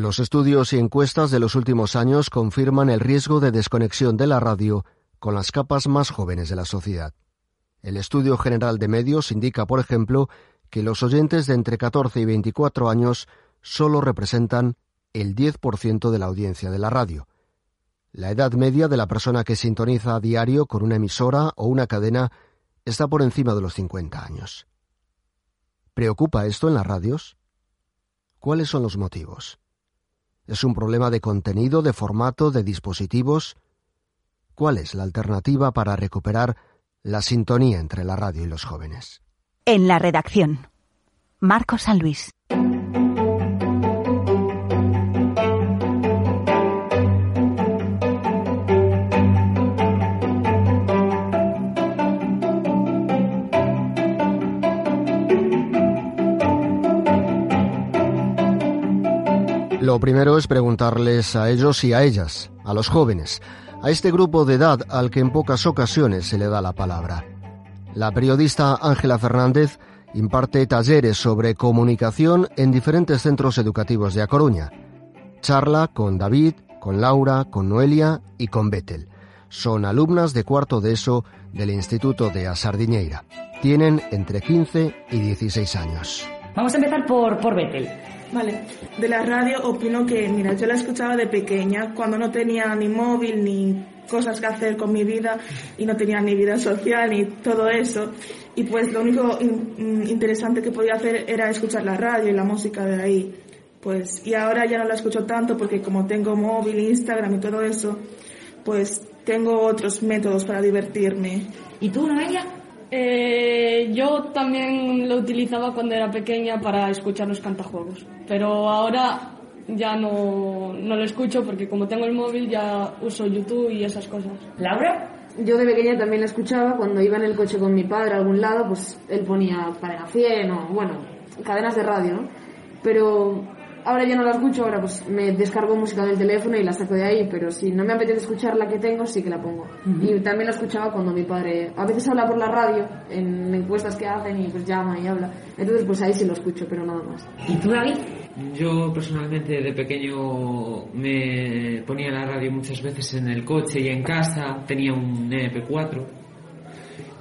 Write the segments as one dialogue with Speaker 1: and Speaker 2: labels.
Speaker 1: Los estudios y encuestas de los últimos años confirman el riesgo de desconexión de la radio con las capas más jóvenes de la sociedad. El Estudio General de Medios indica, por ejemplo, que los oyentes de entre 14 y 24 años solo representan el 10% de la audiencia de la radio. La edad media de la persona que sintoniza a diario con una emisora o una cadena está por encima de los 50 años. ¿Preocupa esto en las radios? ¿Cuáles son los motivos? ¿Es un problema de contenido, de formato, de dispositivos? ¿Cuál es la alternativa para recuperar la sintonía entre la radio y los jóvenes?
Speaker 2: En la redacción, Marcos San Luis.
Speaker 1: Lo primero es preguntarles a ellos y a ellas, a los jóvenes, a este grupo de edad al que en pocas ocasiones se le da la palabra. La periodista Ángela Fernández imparte talleres sobre comunicación en diferentes centros educativos de A Coruña. Charla con David, con Laura, con Noelia y con Betel. Son alumnas de cuarto de ESO del Instituto de Asardiñeira. Tienen entre 15 y 16 años.
Speaker 3: Vamos a empezar por, por.
Speaker 4: Vale, de la radio opino que, mira, yo la escuchaba de pequeña, cuando no tenía ni móvil ni cosas que hacer con mi vida y no tenía ni vida social ni todo eso. Y pues lo único in- interesante que podía hacer era escuchar la radio y la música de ahí. Pues, y ahora ya no la escucho tanto porque como tengo móvil, Instagram y todo eso, pues tengo otros métodos para divertirme.
Speaker 3: ¿Y tú, Noelia?
Speaker 5: Eh, yo también lo utilizaba cuando era pequeña para escuchar los cantajuegos, pero ahora ya no, no lo escucho porque como tengo el móvil ya uso YouTube y esas cosas.
Speaker 3: ¿Laura?
Speaker 6: Yo de pequeña también la escuchaba cuando iba en el coche con mi padre a algún lado, pues él ponía Cadena 100 o, bueno, cadenas de radio, ¿no? Pero ahora ya no la escucho, ahora pues me descargo música del teléfono y la saco de ahí, pero si no me apetece escuchar la que tengo, sí que la pongo. Y también la escuchaba cuando mi padre, a veces habla por la radio, en encuestas que hacen y pues llama y habla. Entonces pues ahí sí lo escucho, pero nada más.
Speaker 3: ¿Y tú, David?
Speaker 7: Yo personalmente de pequeño me ponía la radio muchas veces en el coche y en casa, tenía un MP4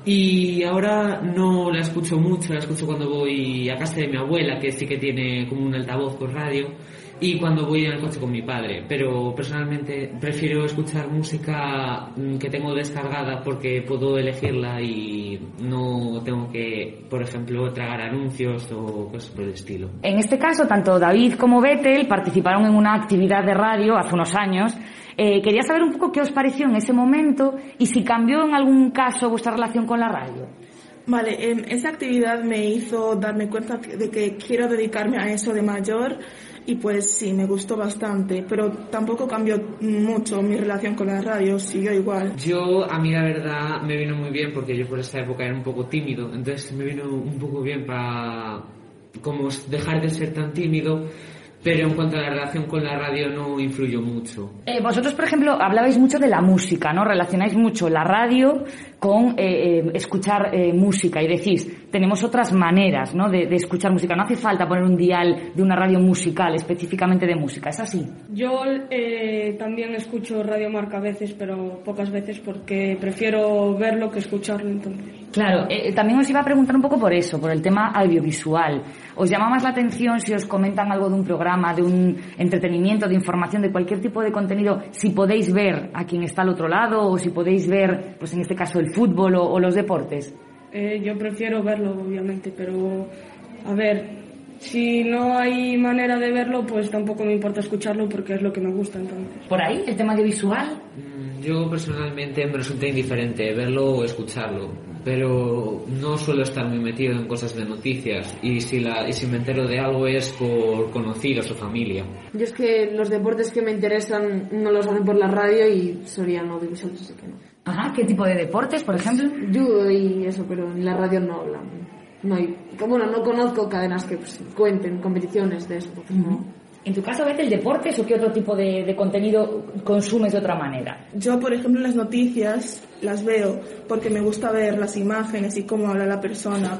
Speaker 7: y ahora no la escucho mucho, la escucho cuando voy a casa de mi abuela que sí que tiene como un altavoz con radio y cuando voy en el coche con mi padre, pero personalmente prefiero escuchar música mm, que tengo descargada porque puedo elegirla y no tengo que, por ejemplo, tragar anuncios o cosas por el estilo.
Speaker 3: En este caso, tanto David como Betel participaron en una actividad de radio hace unos años. Eh, quería saber un poco qué os pareció en ese momento y si cambió en algún caso vuestra relación con la radio.
Speaker 4: Vale, em, esa actividad me hizo darme cuenta de que quiero dedicarme a eso de mayor y pues sí, me gustó bastante, pero tampoco cambió mucho mi relación con la radio, siguió igual.
Speaker 7: Yo, a mí la verdad, me vino muy bien porque yo por esta época era un poco tímido, entonces me vino un poco bien para como dejar de ser tan tímido, pero en cuanto a la relación con la radio no influyó mucho.
Speaker 3: Eh, vosotros, por ejemplo, hablabais mucho de la música, ¿no? Relacionáis mucho la radio con eh, eh, escuchar eh, música y decís, tenemos otras maneras, ¿no? De, de escuchar música. No hace falta poner un dial de una radio musical específicamente de música, ¿es así?
Speaker 5: Yo eh, también escucho Radio Marca a veces, pero pocas veces porque prefiero verlo que escucharlo entonces.
Speaker 3: Claro, eh, también os iba a preguntar un poco por eso, por el tema audiovisual. ¿Os llama más la atención si os comentan algo de un programa, de un entretenimiento, de información, de cualquier tipo de contenido, si podéis ver a quien está al otro lado o si podéis ver, pues en este caso, el fútbol o, o los deportes?
Speaker 5: Eh, yo prefiero verlo, obviamente, pero a ver, si no hay manera de verlo, pues tampoco me importa escucharlo porque es lo que me gusta entonces.
Speaker 3: ¿Por ahí, el tema audiovisual?
Speaker 7: Mm, Yo personalmente me resulta indiferente verlo o escucharlo, pero no suelo estar muy metido en cosas de noticias y si, la, y si me entero de algo es por conocidos o familia.
Speaker 6: Yo es que los deportes que me interesan no los hacen por la radio y serían audiovisuales, así que no.
Speaker 3: Ajá, ¿qué tipo de deportes, por ejemplo?
Speaker 6: Judo y eso, pero en la radio no hablan. No hay, bueno, no conozco cadenas que pues, cuenten competiciones de eso, entonces no.
Speaker 3: En tu caso, ¿ves el deportes o qué otro tipo de, de contenido consumes de otra manera?
Speaker 4: Yo, por ejemplo, las noticias las veo porque me gusta ver las imágenes y cómo habla la persona.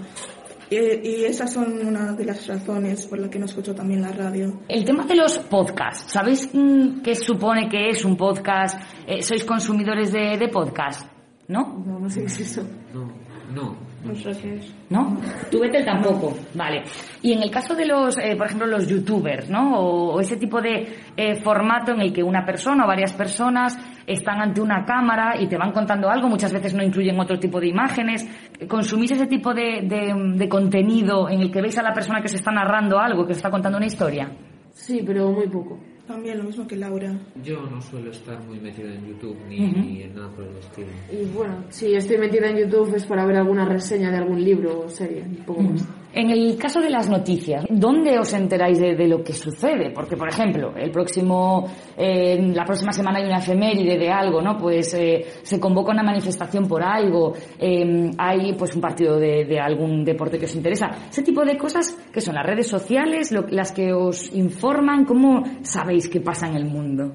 Speaker 4: Y, esas son una de las razones por las que no escucho también la radio.
Speaker 3: El tema de los podcasts, ¿sabéis mm, qué supone que es un podcast? Eh, ¿Sois consumidores de, de podcast? ¿No?
Speaker 6: No, no sé qué es eso.
Speaker 7: No, no.
Speaker 5: No sé qué es.
Speaker 3: ¿No? Tú Betel tampoco, vale. Y en el caso de los, eh, por ejemplo, los youtubers, ¿no? O, o ese tipo de eh, formato en el que una persona o varias personas están ante una cámara y te van contando algo, muchas veces no incluyen otro tipo de imágenes. ¿Consumís ese tipo de, de, de contenido en el que veis a la persona que se está narrando algo, que se está contando una historia?
Speaker 6: Sí, pero muy poco.
Speaker 4: También lo mismo que Laura.
Speaker 7: Yo no suelo estar muy metido en YouTube ni en nada por el estilo.
Speaker 6: Y bueno, si estoy metida en YouTube es para ver alguna reseña de algún libro o serie, un poco más.
Speaker 3: En el caso de las noticias, ¿dónde os enteráis de, de lo que sucede? Porque, por ejemplo, el próximo, eh, la próxima semana hay una efeméride de algo, ¿no? Pues eh, se convoca una manifestación por algo, eh, hay pues un partido de, de algún deporte que os interesa. Ese tipo de cosas que son las redes sociales, lo- las que os informan, ¿cómo sabéis qué pasa en el mundo?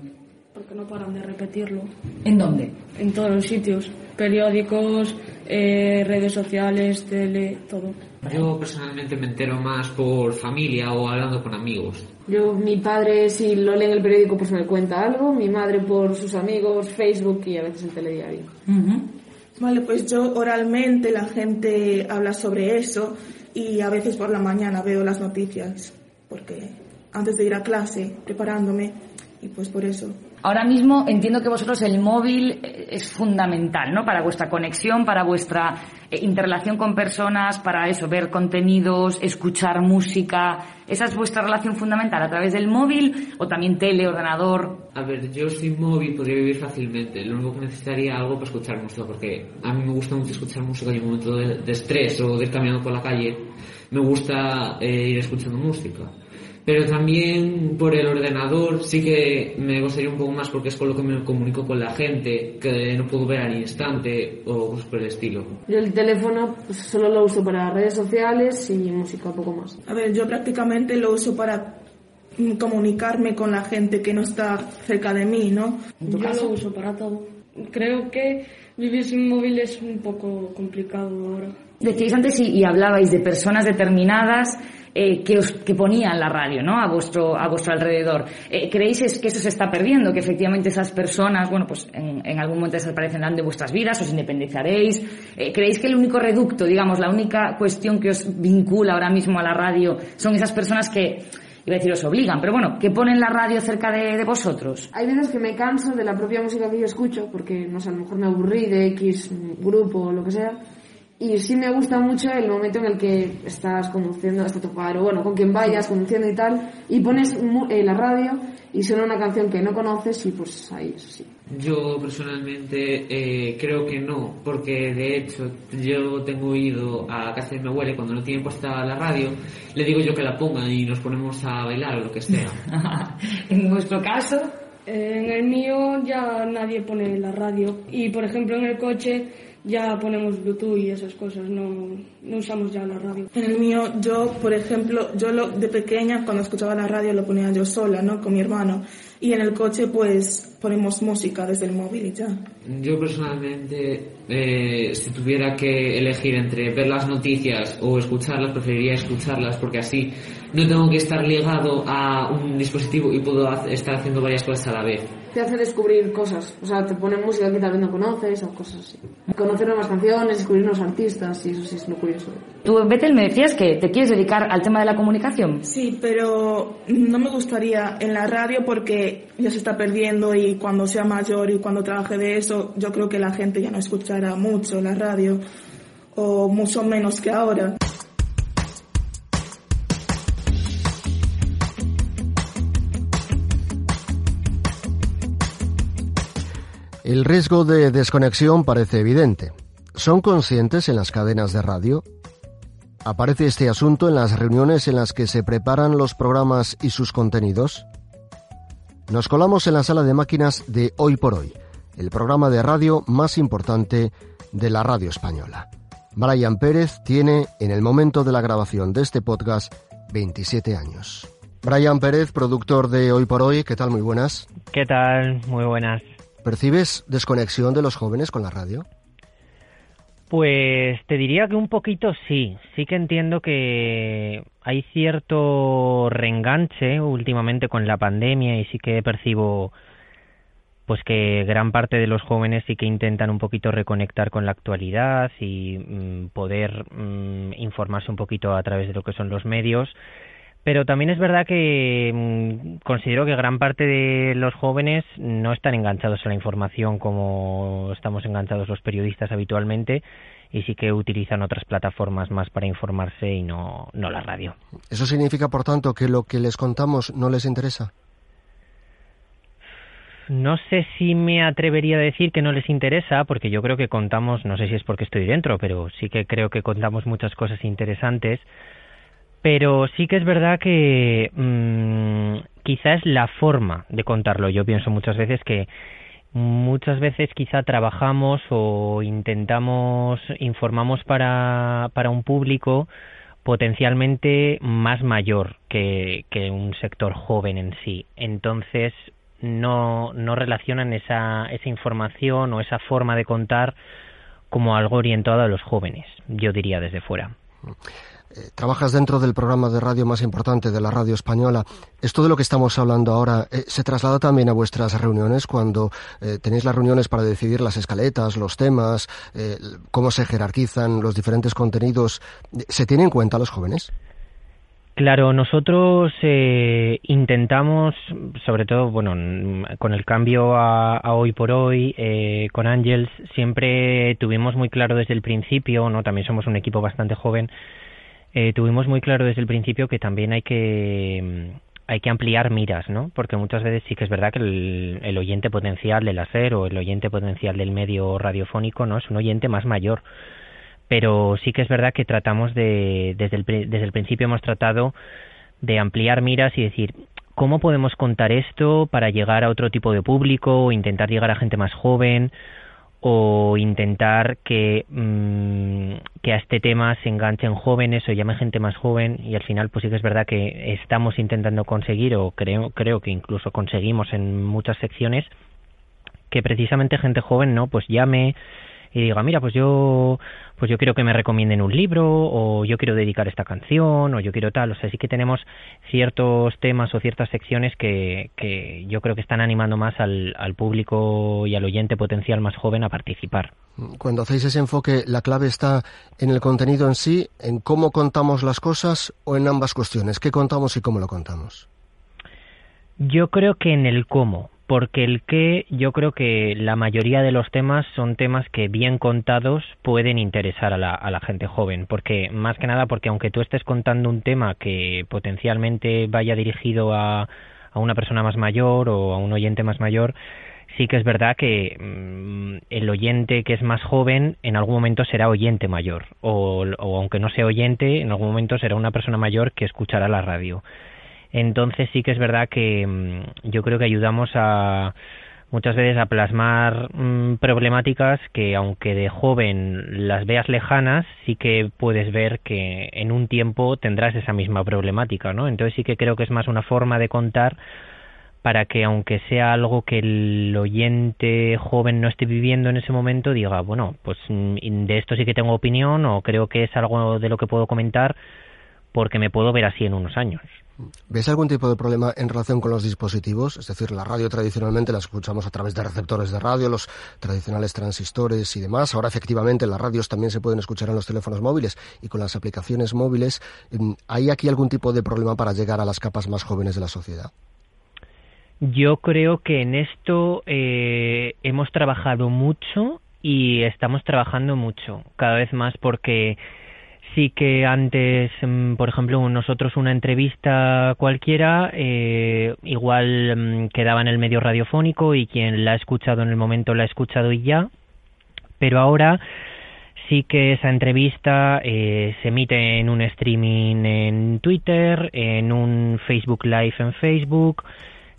Speaker 5: Porque no paran de repetirlo.
Speaker 3: ¿En dónde?
Speaker 5: En todos los sitios. Periódicos, eh, redes sociales, tele, todo.
Speaker 7: Yo personalmente me entero más por familia o hablando con amigos.
Speaker 6: Yo, mi padre, si lo lee en el periódico, pues me cuenta algo. Mi madre por sus amigos, Facebook y a veces el telediario.
Speaker 4: Vale, pues yo oralmente la gente habla sobre eso y a veces por la mañana veo las noticias porque antes de ir a clase preparándome y pues por eso.
Speaker 3: Ahora mismo entiendo que vosotros el móvil eh, es fundamental, ¿no? Para vuestra conexión, para vuestra eh, interrelación con personas, para eso, ver contenidos, escuchar música. ¿Esa es vuestra relación fundamental a través del móvil o también tele, ordenador?
Speaker 7: A ver, yo sin móvil podría vivir fácilmente. Lo único que necesitaría algo para escuchar música, porque a mí me gusta mucho escuchar música en un momento de, de estrés o de ir caminando por la calle. Me gusta eh, ir escuchando música. Pero también por el ordenador sí que me gustaría un poco más porque es con lo que me comunico con la gente, que no puedo ver al instante o cosas por el estilo.
Speaker 6: Yo el teléfono pues, solo lo uso para redes sociales y música, poco más.
Speaker 4: A ver, yo prácticamente lo uso para comunicarme con la gente que no está cerca de mí, ¿no?
Speaker 5: Yo lo uso para todo. Creo que vivir sin móvil es un poco complicado ahora.
Speaker 3: Decíais antes y, y hablabais de personas determinadas eh, que, os, que ponían la radio ¿no? a, vuestro, a vuestro alrededor. Eh, ¿Creéis que eso se está perdiendo? Que efectivamente esas personas, bueno, pues en, en algún momento desaparecerán de vuestras vidas, os independizaréis. Eh, ¿Creéis que el único reducto, digamos, la única cuestión que os vincula ahora mismo a la radio son esas personas que, iba a decir os obligan, pero bueno, que ponen la radio cerca de, de vosotros?
Speaker 6: Hay veces que me canso de la propia música que yo escucho, porque no sé, a lo mejor me aburrí de X grupo o lo que sea. Y sí me gusta mucho el momento en el que estás conduciendo hasta tu padre, o bueno, con quien vayas, conduciendo y tal, y pones eh, la radio y suena una canción que no conoces y pues ahí, eso sí.
Speaker 7: Yo personalmente eh, creo que no, porque de hecho yo tengo ido a casa de mi abuela y cuando no tiene puesta la radio, le digo yo que la ponga y nos ponemos a bailar o lo que sea.
Speaker 3: en vuestro caso,
Speaker 5: Eh, En el mío ya nadie pone la radio y por ejemplo en el coche ya ponemos Bluetooth y esas cosas, no, no usamos ya la radio.
Speaker 4: En el mío, yo, por ejemplo, yo lo, de pequeña cuando escuchaba la radio lo ponía yo sola, ¿no? Con mi hermano. Y en el coche pues ponemos música desde el móvil y ya.
Speaker 7: Yo personalmente, eh, si tuviera que elegir entre ver las noticias o escucharlas, preferiría escucharlas porque así no tengo que estar ligado a un dispositivo y puedo estar haciendo varias cosas a la vez.
Speaker 6: Te hace descubrir cosas, o sea, te pone música que tal vez no conoces o cosas así. Conocer nuevas canciones, descubrir nuevos artistas y eso sí es lo curioso.
Speaker 3: tú, Betel, me decías que te quieres dedicar al tema de la comunicación.
Speaker 4: Sí, pero no me gustaría en la radio porque ya se está perdiendo y cuando sea mayor y cuando trabaje de eso, yo creo que la gente ya no escuchará mucho la radio o mucho menos que ahora.
Speaker 1: El riesgo de desconexión parece evidente. ¿Son conscientes en las cadenas de radio? ¿Aparece este asunto en las reuniones en las que se preparan los programas y sus contenidos? Nos colamos en la sala de máquinas de Hoy por Hoy, el programa de radio más importante de la radio española. Brian Pérez tiene, en el momento de la grabación de este podcast, 27 años. Brian Pérez, productor de Hoy por Hoy, ¿qué tal? Muy buenas.
Speaker 8: ¿Qué tal? Muy buenas.
Speaker 1: ¿Percibes desconexión de los jóvenes con la radio?
Speaker 8: Pues te diría que un poquito sí. Sí que entiendo que hay cierto reenganche últimamente con la pandemia y sí que percibo pues que gran parte de los jóvenes sí que intentan un poquito reconectar con la actualidad y mm, poder mm, informarse un poquito a través de lo que son los medios. Pero también es verdad que mm, considero que gran parte de los jóvenes no están enganchados a la información como estamos enganchados los periodistas habitualmente y sí que utilizan otras plataformas más para informarse y no, no la radio.
Speaker 1: ¿Eso significa, por tanto, que lo que les contamos no les interesa?
Speaker 8: No sé si me atrevería a decir que no les interesa, porque yo creo que contamos, no sé si es porque estoy dentro, pero sí que creo que contamos muchas cosas interesantes. Pero sí que es verdad que mmm, quizás la forma de contarlo. Yo pienso muchas veces que muchas veces quizá trabajamos o intentamos, informamos para, para un público potencialmente más mayor que, que un sector joven en sí. Entonces, no, no relacionan esa, esa información o esa forma de contar como algo orientado a los jóvenes, yo diría desde fuera.
Speaker 1: Eh, trabajas dentro del programa de radio más importante de la radio española. ¿Esto de lo que estamos hablando ahora eh, se traslada también a vuestras reuniones cuando eh, tenéis las reuniones para decidir las escaletas, los temas, cómo se jerarquizan los diferentes contenidos? ¿Se tiene en cuenta a los jóvenes?
Speaker 8: Claro, nosotros eh, intentamos, sobre todo, bueno, con el cambio a, hoy por hoy, eh, con Ángels, siempre tuvimos muy claro desde el principio, no, también somos un equipo bastante joven, eh, tuvimos muy claro desde el principio que también hay que hay que ampliar miras, ¿no? Porque muchas veces sí que es verdad que el, el oyente potencial del hacer o el oyente potencial del medio radiofónico, ¿no? Es un oyente más mayor pero sí que es verdad que tratamos de, desde el, desde el principio hemos tratado de ampliar miras y decir, ¿cómo podemos contar esto para llegar a otro tipo de público o intentar llegar a gente más joven o intentar que, mm, que a este tema se enganchen jóvenes o llame gente más joven y al final pues sí que es verdad que estamos intentando conseguir o creo, creo que incluso conseguimos en muchas secciones que precisamente gente joven no pues llame y diga, mira, pues yo, pues yo quiero que me recomienden un libro, o yo quiero dedicar esta canción, o yo quiero tal. O sea, sí que tenemos ciertos temas o ciertas secciones que, que yo creo que están animando más al, al público y al oyente potencial más joven a participar.
Speaker 1: Cuando hacéis ese enfoque, ¿la clave está en el contenido en sí, en cómo contamos las cosas o en ambas cuestiones? ¿Qué contamos y cómo lo contamos?
Speaker 8: Yo creo que en el cómo porque el que yo creo que la mayoría de los temas son temas que bien contados pueden interesar a la, a la gente joven, porque más que nada porque aunque tú estés contando un tema que potencialmente vaya dirigido a, a una persona más mayor o a un oyente más mayor, sí que es verdad que mm, el oyente que es más joven en algún momento será oyente mayor o aunque no sea oyente en algún momento será una persona mayor que escuchará la radio entonces sí que es verdad que mm, yo creo que ayudamos a muchas veces a plasmar mm, problemáticas que aunque de joven las veas lejanas, sí que puedes ver que en un tiempo tendrás esa misma problemática, ¿no? Entonces sí que creo que es más una forma de contar para que aunque sea algo que el oyente joven no esté viviendo en ese momento, diga, bueno, pues mm, de esto sí que tengo opinión o creo que es algo de lo que puedo comentar porque me puedo ver así en unos años.
Speaker 1: ¿Ves algún tipo de problema en relación con los dispositivos? Es decir, la radio tradicionalmente la escuchamos a través de receptores de radio, los tradicionales transistores y demás. Ahora efectivamente las radios también se pueden escuchar en los teléfonos móviles y con las aplicaciones móviles. Em, ¿Hay aquí algún tipo de problema para llegar a las capas más jóvenes de la sociedad?
Speaker 8: Yo creo que en esto eh, hemos trabajado mucho y estamos trabajando mucho, cada vez más porque sí que antes, mm, por ejemplo, nosotros una entrevista cualquiera, eh, igual mm, quedaba en el medio radiofónico y quien la ha escuchado en el momento la ha escuchado y ya, pero ahora sí que esa entrevista eh, se emite en un streaming en Twitter, en un Facebook Live en Facebook,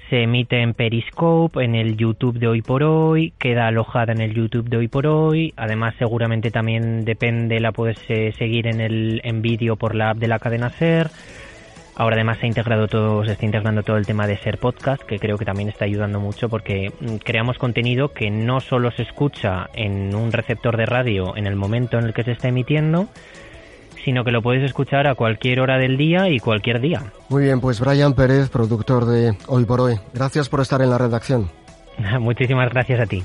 Speaker 8: se emite en Periscope, en el YouTube de hoy por hoy, queda alojada en el YouTube de hoy por hoy, además seguramente también depende, la puedes eh, seguir en el en vídeo por la app de la cadena SER. Ahora además se ha integrado todo, se está integrando todo el tema de ser podcast, que creo que también está ayudando mucho porque mm, creamos contenido que no solo se escucha en un receptor de radio en el momento en el que se está emitiendo, sino que lo puedes escuchar a cualquier hora del día y cualquier día.
Speaker 1: Muy bien, pues Brian Pérez, productor de Hoy por Hoy, gracias por estar en la redacción.
Speaker 8: Muchísimas gracias a ti.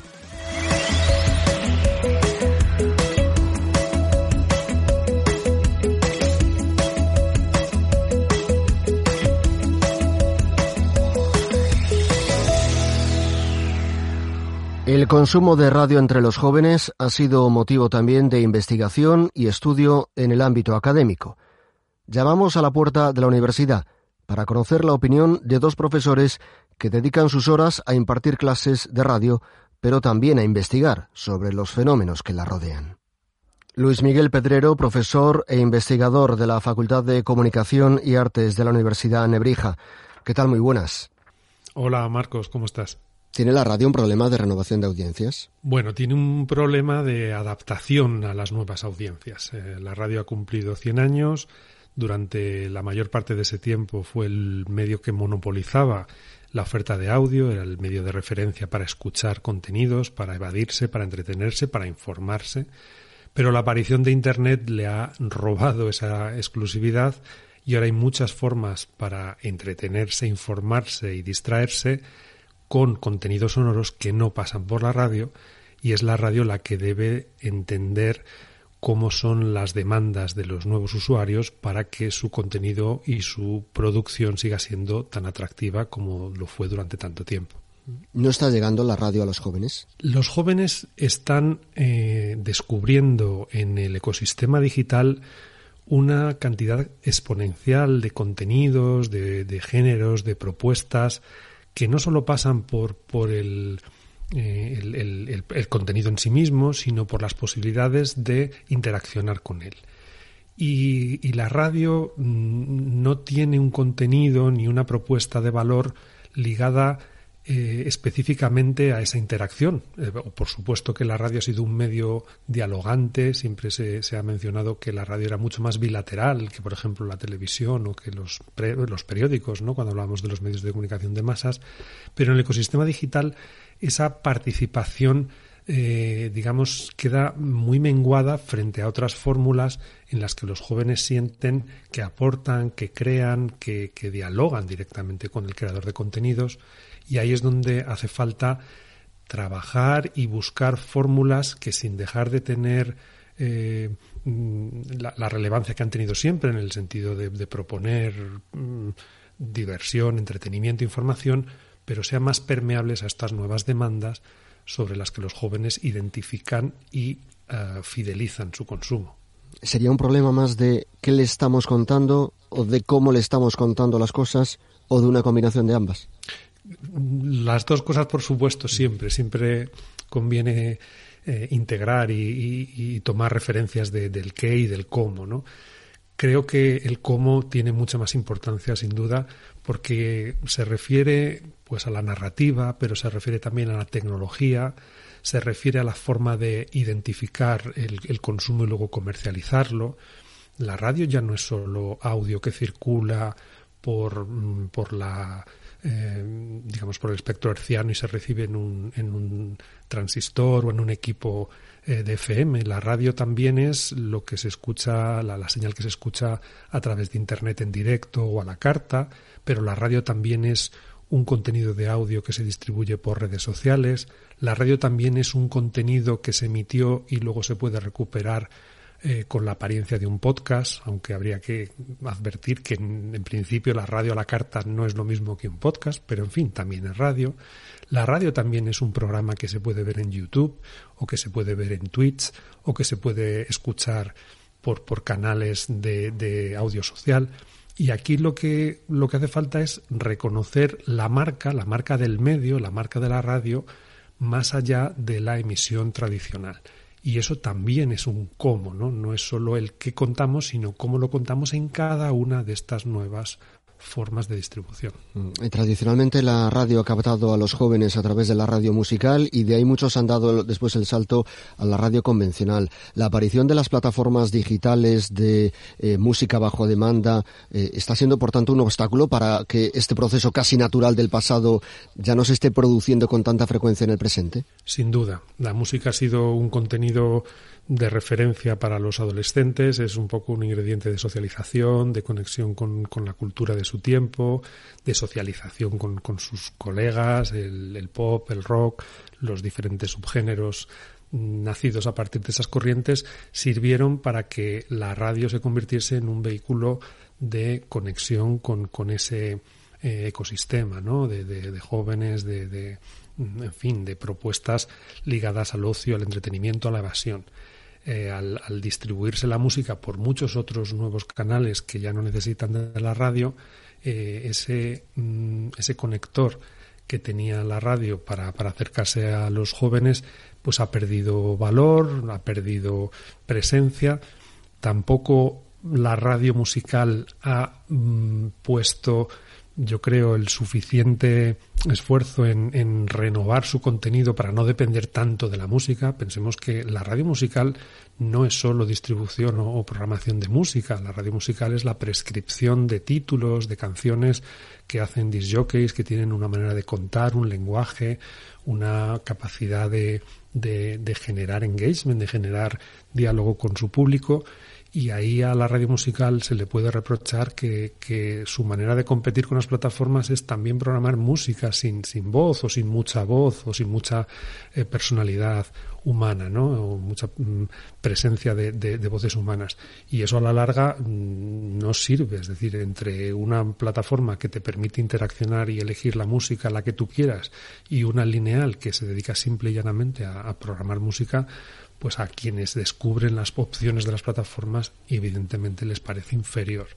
Speaker 1: El consumo de radio entre los jóvenes ha sido motivo también de investigación y estudio en el ámbito académico. Llamamos a la puerta de la universidad para conocer la opinión de dos profesores que dedican sus horas a impartir clases de radio, pero también a investigar sobre los fenómenos que la rodean. Luis Miguel Pedrero, profesor e investigador de la Facultad de Comunicación y Artes de la Universidad Nebrija. ¿Qué tal? Muy buenas.
Speaker 9: Hola Marcos, ¿cómo estás?
Speaker 1: ¿Tiene la radio un problema de renovación de audiencias?
Speaker 9: Bueno, tiene un problema de adaptación a las nuevas audiencias. Eh, la radio ha cumplido 100 años. Durante la mayor parte de ese tiempo fue el medio que monopolizaba la oferta de audio, era el medio de referencia para escuchar contenidos, para evadirse, para entretenerse, para informarse. Pero la aparición de Internet le ha robado esa exclusividad y ahora hay muchas formas para entretenerse, informarse y distraerse con contenidos sonoros que no pasan por la radio y es la radio la que debe entender cómo son las demandas de los nuevos usuarios para que su contenido y su producción siga siendo tan atractiva como lo fue durante tanto tiempo.
Speaker 1: ¿No está llegando la radio a los jóvenes?
Speaker 9: Los jóvenes están eh, descubriendo en el ecosistema digital una cantidad exponencial de contenidos, de géneros, de propuestas, que no solo pasan por, por el, eh, el, contenido en sí mismo, sino por las posibilidades de interaccionar con él. Y, y, la radio mm, no tiene un contenido ni una propuesta de valor ligada eh, específicamente a esa interacción. Eh, por supuesto que la radio ha sido un medio dialogante, siempre se, ha mencionado que la radio era mucho más bilateral que, por ejemplo, la televisión o que los, los periódicos, ¿no? cuando hablamos de los medios de comunicación de masas, pero en el ecosistema digital esa participación eh, digamos, queda muy menguada frente a otras fórmulas en las que los jóvenes sienten que aportan, que crean, que, que dialogan directamente con el creador de contenidos y ahí es donde hace falta trabajar y buscar fórmulas que sin dejar de tener eh, mm, la, relevancia que han tenido siempre en el sentido de, proponer mm, diversión, entretenimiento, información, pero sean más permeables a estas nuevas demandas sobre las que los jóvenes identifican y eh, fidelizan su consumo.
Speaker 1: ¿Sería un problema más de qué le estamos contando o de cómo le estamos contando las cosas o de una combinación de ambas?
Speaker 9: Las dos cosas, por supuesto, siempre, siempre conviene eh, integrar y, tomar referencias del qué y del cómo, ¿no? Creo que el cómo tiene mucha más importancia, sin duda, porque se refiere pues a la narrativa, pero se refiere también a la tecnología, se refiere a la forma de identificar el, el consumo y luego comercializarlo. La radio ya no es solo audio que circula por, mm, por la eh, digamos, por el espectro herciano y se recibe en un, en un transistor o en un equipo eh, de FM. La radio también es lo que se escucha, la, la, señal que se escucha a través de Internet en directo o a la carta, pero la radio también es un contenido de audio que se distribuye por redes sociales. La radio también es un contenido que se emitió y luego se puede recuperar eh, con la apariencia de un podcast, aunque habría que advertir que en, principio la radio a la carta no es lo mismo que un podcast, pero en fin, también es radio. La radio también es un programa que se puede ver en YouTube o que se puede ver en Twitch o que se puede escuchar por, por canales de, de audio social. Y aquí lo que, lo que hace falta es reconocer la marca, la marca del medio, la marca de la radio, más allá de la emisión tradicional. Y eso también es un cómo, ¿no? No es solo el qué contamos, sino cómo lo contamos en cada una de estas nuevas formas de distribución.
Speaker 1: Mm, tradicionalmente la radio ha captado a los jóvenes a través de la radio musical y de ahí muchos han dado después el salto a la radio convencional. La aparición de las plataformas digitales de eh, música bajo demanda eh, está siendo, por tanto, un obstáculo para que este proceso casi natural del pasado ya no se esté produciendo con tanta frecuencia en el presente.
Speaker 9: Sin duda, la música ha sido un contenido de referencia para los adolescentes, es un poco un ingrediente de socialización, de conexión con, la cultura de su tiempo, de socialización con, sus colegas, el, pop, el rock, los diferentes subgéneros nacidos a partir de esas corrientes sirvieron para que la radio se convirtiese en un vehículo de conexión con, ese eh, ecosistema ¿no? de, jóvenes, de, de, en fin, de propuestas ligadas al ocio, al entretenimiento, a la evasión. Eh, al, distribuirse la música por muchos otros nuevos canales que ya no necesitan de la radio, eh, ese, mm, ese conector que tenía la radio para, acercarse a los jóvenes, pues ha perdido valor, ha perdido presencia. Tampoco la radio musical ha mm, puesto yo creo, el suficiente esfuerzo en, renovar su contenido para no depender tanto de la música. Pensemos que la radio musical no es solo distribución o, programación de música. La radio musical es la prescripción de títulos, de canciones que hacen disjockeys, que tienen una manera de contar, un lenguaje, una capacidad de, de generar engagement, de generar diálogo con su público y ahí a la radio musical se le puede reprochar que, que, su manera de competir con las plataformas es también programar música sin, sin voz o sin mucha voz o sin mucha eh, personalidad humana, ¿no? O mucha mm, presencia de, de, voces humanas. Y eso a la larga mm, no sirve. Es decir, entre una plataforma que te permite interaccionar y elegir la música la que tú quieras y una lineal que se dedica simple y llanamente a programar música, pues a quienes descubren las opciones de las plataformas evidentemente les parece inferior.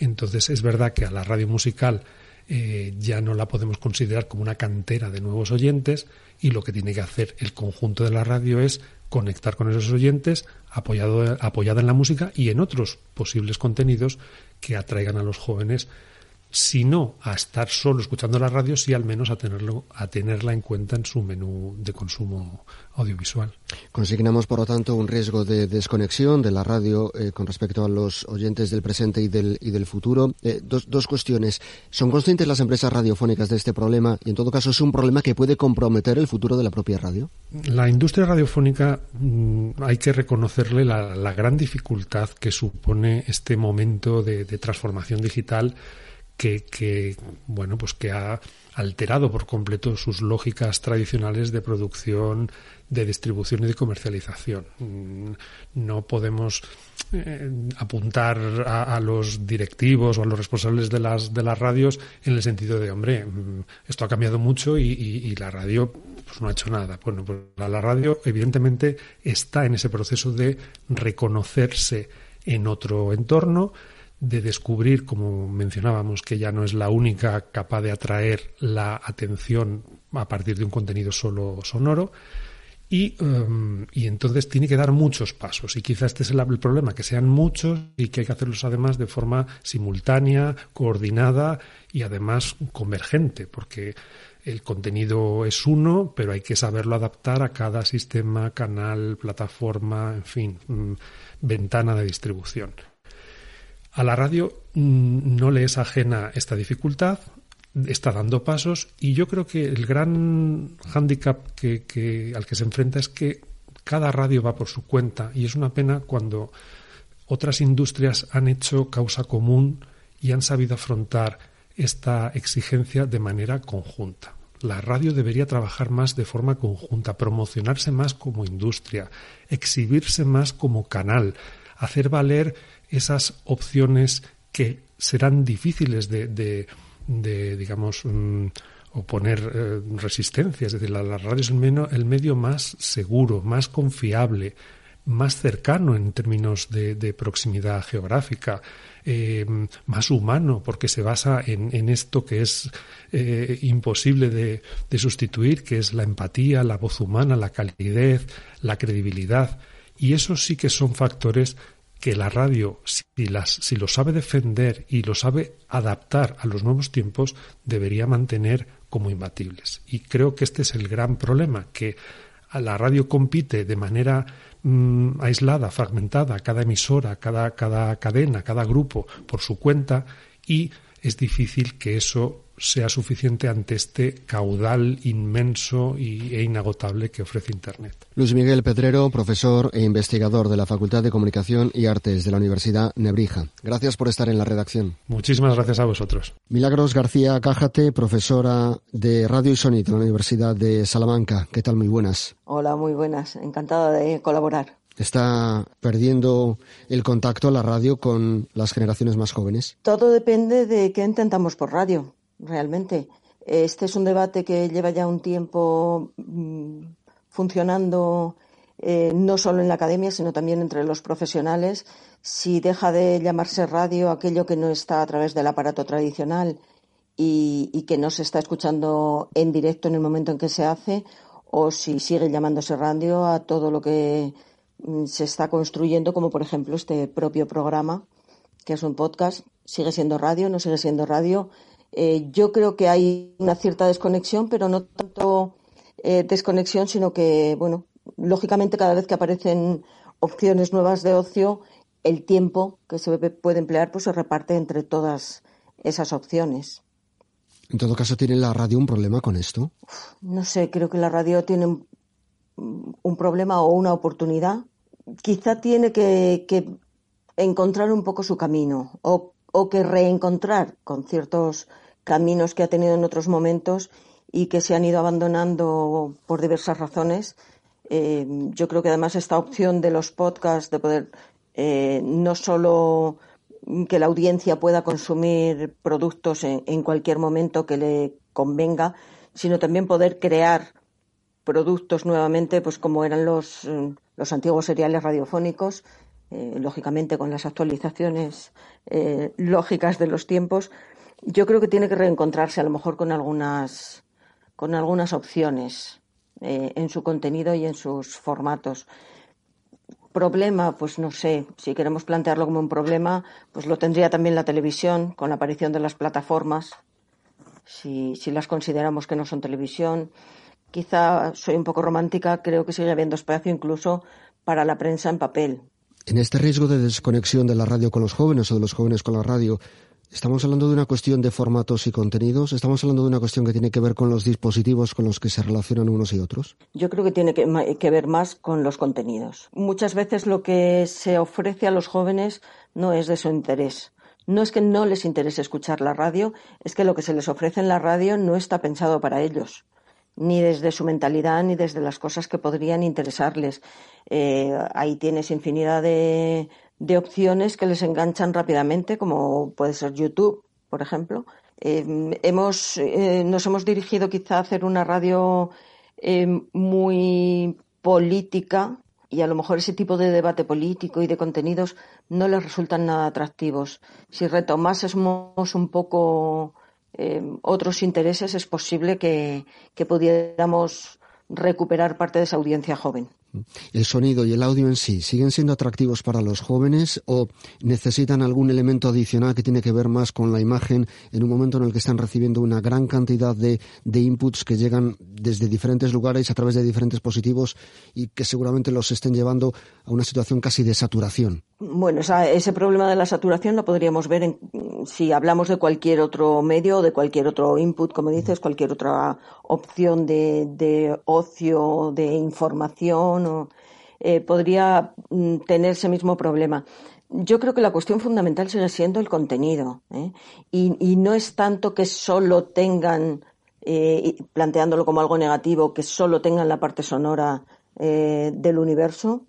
Speaker 9: Entonces es verdad que a la radio musical eh, ya no la podemos considerar como una cantera de nuevos oyentes y lo que tiene que hacer el conjunto de la radio es conectar con esos oyentes apoyado, apoyada en la música y en otros posibles contenidos que atraigan a los jóvenes si no a estar solo escuchando la radio, sí al menos a, tenerlo, a tenerla en cuenta en su menú de consumo audiovisual.
Speaker 1: Consignamos, por lo tanto, un riesgo de desconexión de la radio eh, con respecto a los oyentes del presente y del, y del futuro. Eh, dos, dos cuestiones. ¿Son conscientes las empresas radiofónicas de este problema? Y, en todo caso, ¿es un problema que puede comprometer el futuro de la propia radio?
Speaker 9: La industria radiofónica mm, hay que reconocerle la, la, gran dificultad que supone este momento de, de transformación digital que, bueno, pues que ha alterado por completo sus lógicas tradicionales de producción, de distribución y de comercialización. Mm, no podemos eh, apuntar a, los directivos o a los responsables de las, de las radios en el sentido de, hombre, mm, esto ha cambiado mucho y, la radio pues no ha hecho nada. Bueno, pues la radio evidentemente está en ese proceso de reconocerse en otro entorno, de descubrir, como mencionábamos, que ya no es la única capaz de atraer la atención a partir de un contenido solo sonoro. Y, em, y entonces tiene que dar muchos pasos. Y quizás este es el, el, problema, que sean muchos y que hay que hacerlos además de forma simultánea, coordinada y además convergente, porque el contenido es uno, pero hay que saberlo adaptar a cada sistema, canal, plataforma, en fin, mm, ventana de distribución. A la radio mm, no le es ajena esta dificultad, está dando pasos y yo creo que el gran hándicap que, al que se enfrenta es que cada radio va por su cuenta y es una pena cuando otras industrias han hecho causa común y han sabido afrontar esta exigencia de manera conjunta. La radio debería trabajar más de forma conjunta, promocionarse más como industria, exhibirse más como canal, hacer valer esas opciones que serán difíciles de, de, digamos, mm, oponer eh, resistencia. Es decir, la, radio es el, el, medio más seguro, más confiable, más cercano en términos de, proximidad geográfica, eh, más humano, porque se basa en, esto que es eh, imposible de, de sustituir, que es la empatía, la voz humana, la calidez, la credibilidad. Y eso sí que son factores que la radio, si, las, si lo sabe defender y lo sabe adaptar a los nuevos tiempos, debería mantener como imbatibles. Y creo que este es el gran problema, que la radio compite de manera mm, aislada, fragmentada, cada emisora, cada, cada cadena, cada grupo por su cuenta y es difícil que eso sea suficiente ante este caudal inmenso e inagotable que ofrece Internet.
Speaker 1: Luis Miguel Pedrero, profesor e investigador de la Facultad de Comunicación y Artes de la Universidad Nebrija. Gracias por estar en la redacción.
Speaker 9: Muchísimas gracias a vosotros.
Speaker 1: Milagros García Cájate, profesora de Radio y Sonido de la Universidad de Salamanca. ¿Qué tal? Muy buenas.
Speaker 10: Hola, muy buenas. Encantada de colaborar
Speaker 1: está perdiendo el contacto a la radio con las generaciones más jóvenes?
Speaker 10: Todo depende de qué intentamos por radio realmente. Este es un debate que lleva ya un tiempo mm, funcionando eh, no solo en la academia, sino también entre los profesionales. Si deja de llamarse radio aquello que no está a través del aparato tradicional y, que no se está escuchando en directo en el momento en que se hace, o si sigue llamándose radio a todo lo que mm, se está construyendo, como por ejemplo este propio programa, que es un podcast, sigue siendo radio, no sigue siendo radio, eh, yo creo que hay una cierta desconexión, pero no tanto eh, desconexión, sino que, bueno, lógicamente cada vez que aparecen opciones nuevas de ocio, el tiempo que se puede emplear pues se reparte entre todas esas opciones.
Speaker 1: En todo caso, ¿tiene la radio un problema con esto?
Speaker 10: No sé, creo que la radio tiene un, problema o una oportunidad. Quizá tiene que, encontrar un poco su camino o, o que reencontrar con ciertos caminos que ha tenido en otros momentos y que se han ido abandonando por diversas razones. Eh, yo creo que además esta opción de los podcasts, de poder eh, no solo que la audiencia pueda consumir productos en, cualquier momento que le convenga, sino también poder crear productos nuevamente, pues como eran los, los antiguos seriales radiofónicos, eh, lógicamente con las actualizaciones lógicas de los tiempos, yo creo que tiene que reencontrarse a lo mejor con algunas, con algunas opciones eh, en su contenido y en sus formatos. Problema, pues no sé, si queremos plantearlo como un problema, pues lo tendría también la televisión con la aparición de las plataformas, si, si las consideramos que no son televisión. Quizá soy un poco romántica, creo que sigue habiendo espacio incluso para la prensa en papel.
Speaker 1: En este riesgo de desconexión de la radio con los jóvenes o de los jóvenes con la radio, Estamos hablando de una cuestión de formatos y contenidos. Estamos hablando de una cuestión que tiene que ver con los dispositivos con los que se relacionan unos y otros.
Speaker 10: Yo creo que tiene que, ver más con los contenidos. Muchas veces lo que se ofrece a los jóvenes no es de su interés. No es que no les interese escuchar la radio, es que lo que se les ofrece en la radio no está pensado para ellos ni desde su mentalidad ni desde las cosas que podrían interesarles. Eh, ahí tienes infinidad de, de opciones que les enganchan rápidamente, como puede ser YouTube, por ejemplo. Eh, hemos, eh, nos hemos dirigido quizá a hacer una radio eh, muy política y a lo mejor ese tipo de debate político y de contenidos no les resultan nada atractivos. Si retomásemos un poco otros intereses, es posible que pudiéramos recuperar parte de esa audiencia joven.
Speaker 1: ¿El sonido y el audio en sí siguen siendo atractivos para los jóvenes o necesitan algún elemento adicional que tiene que ver más con la imagen en un momento en el que están recibiendo una gran cantidad de, inputs que llegan desde diferentes lugares a través de diferentes dispositivos y que seguramente los estén llevando a una situación casi de saturación?
Speaker 10: Bueno, ese problema de la saturación lo podríamos ver en, si hablamos de cualquier otro medio, de cualquier otro input, como dices, cualquier otra opción de, de ocio, de información, eh, podría mm, tener ese mismo problema. Yo creo que la cuestión fundamental sigue siendo el contenido. ¿eh? Y, no es tanto que solo tengan, eh, planteándolo como algo negativo, que solo tengan la parte sonora del universo,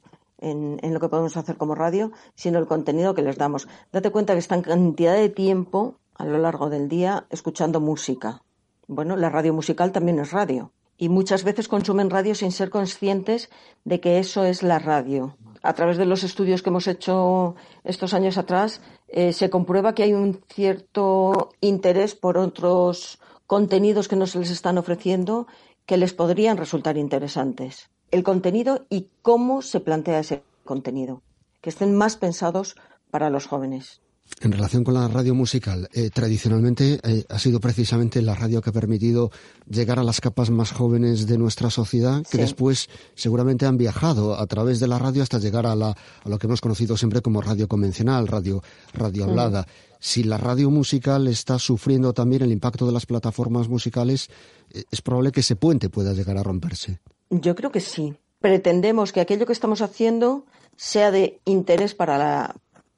Speaker 10: en, lo que podemos hacer como radio, sino el contenido que les damos. Date cuenta que están cantidad de tiempo a lo largo del día escuchando música. Bueno, la radio musical también es radio. Y muchas veces consumen radio sin ser conscientes de que eso es la radio. A través de los estudios que hemos hecho estos años atrás, eh, se comprueba que hay un cierto interés por otros contenidos que no se les están ofreciendo que les podrían resultar interesantes el contenido y cómo se plantea ese contenido. que estén más pensados para los jóvenes.
Speaker 1: En relación con la radio musical, eh, tradicionalmente eh, ha sido precisamente la radio que ha permitido llegar a las capas más jóvenes de nuestra sociedad, que después seguramente han viajado a través de la radio hasta llegar a, la, a lo que hemos conocido siempre como radio convencional, radio, radio hablada. Si la radio musical está sufriendo también el impacto de las plataformas musicales, eh, es probable que ese puente pueda llegar a romperse.
Speaker 10: Yo creo que sí. Pretendemos que aquello que estamos haciendo sea de interés para la,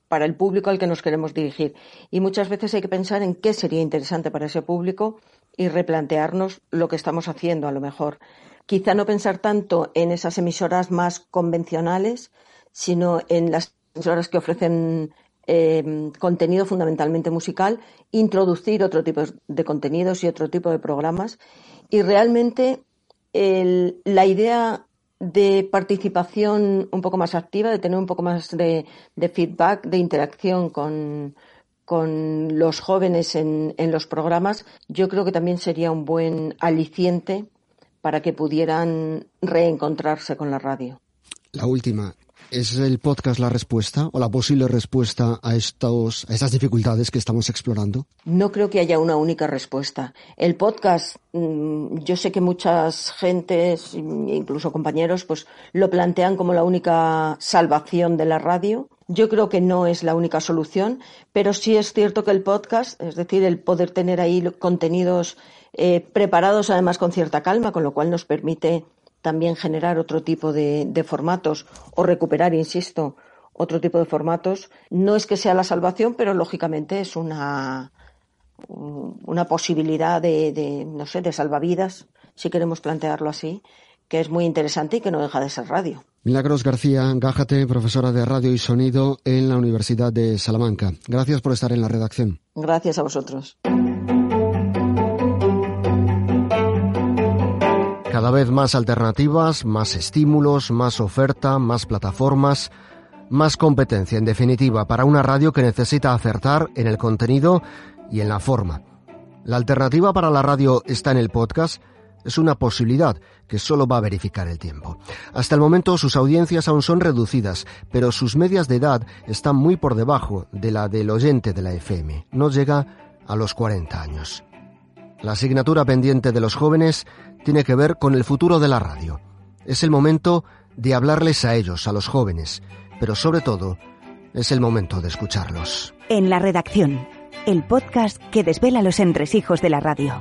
Speaker 10: para el público al que nos queremos dirigir. Y muchas veces hay que pensar en qué sería interesante para ese público y replantearnos lo que estamos haciendo a lo mejor. Quizá no pensar tanto en esas emisoras más convencionales, sino en las emisoras que ofrecen em, contenido fundamentalmente musical, introducir otro tipo de contenidos y otro tipo de programas. Y realmente la idea de participación un poco más activa, de tener un poco más de, feedback, de interacción con, con los jóvenes en, en, los programas, yo creo que también sería un buen aliciente para que pudieran reencontrarse con la radio.
Speaker 1: La última, ¿Es el podcast la respuesta o la posible respuesta a, estos, a estas dificultades que estamos explorando?
Speaker 10: No creo que haya una única respuesta. El podcast, mm, yo sé que muchas gentes, incluso compañeros, pues lo plantean como la única salvación de la radio. Yo creo que no es la única solución, pero sí es cierto que el podcast, es decir, el poder tener ahí contenidos eh, preparados además con cierta calma, con lo cual nos permite también generar otro tipo de, formatos o recuperar, insisto, otro tipo de formatos. No es que sea la salvación, pero lógicamente es una, una posibilidad de, no sé, de salvavidas, si queremos plantearlo así, que es muy interesante y que no deja de ser radio.
Speaker 1: Milagros García Gájate, profesora de radio y sonido en la Universidad de Salamanca. Gracias por estar en la redacción.
Speaker 10: Gracias a vosotros.
Speaker 1: Cada vez más alternativas, más estímulos, más oferta, más plataformas, más competencia, en definitiva, para una radio que necesita acertar en el contenido y en la forma. La alternativa para la radio está en el podcast. Es una posibilidad que solo va a verificar el tiempo. Hasta el momento sus audiencias aún son reducidas, pero sus medias de edad están muy por debajo de la del oyente de la FM. No llega a los 40 años. La asignatura pendiente de los jóvenes tiene que ver con el futuro de la radio. Es el momento de hablarles a ellos, a los jóvenes, pero sobre todo es el momento de escucharlos.
Speaker 2: En la redacción, el podcast que desvela los entresijos de la radio.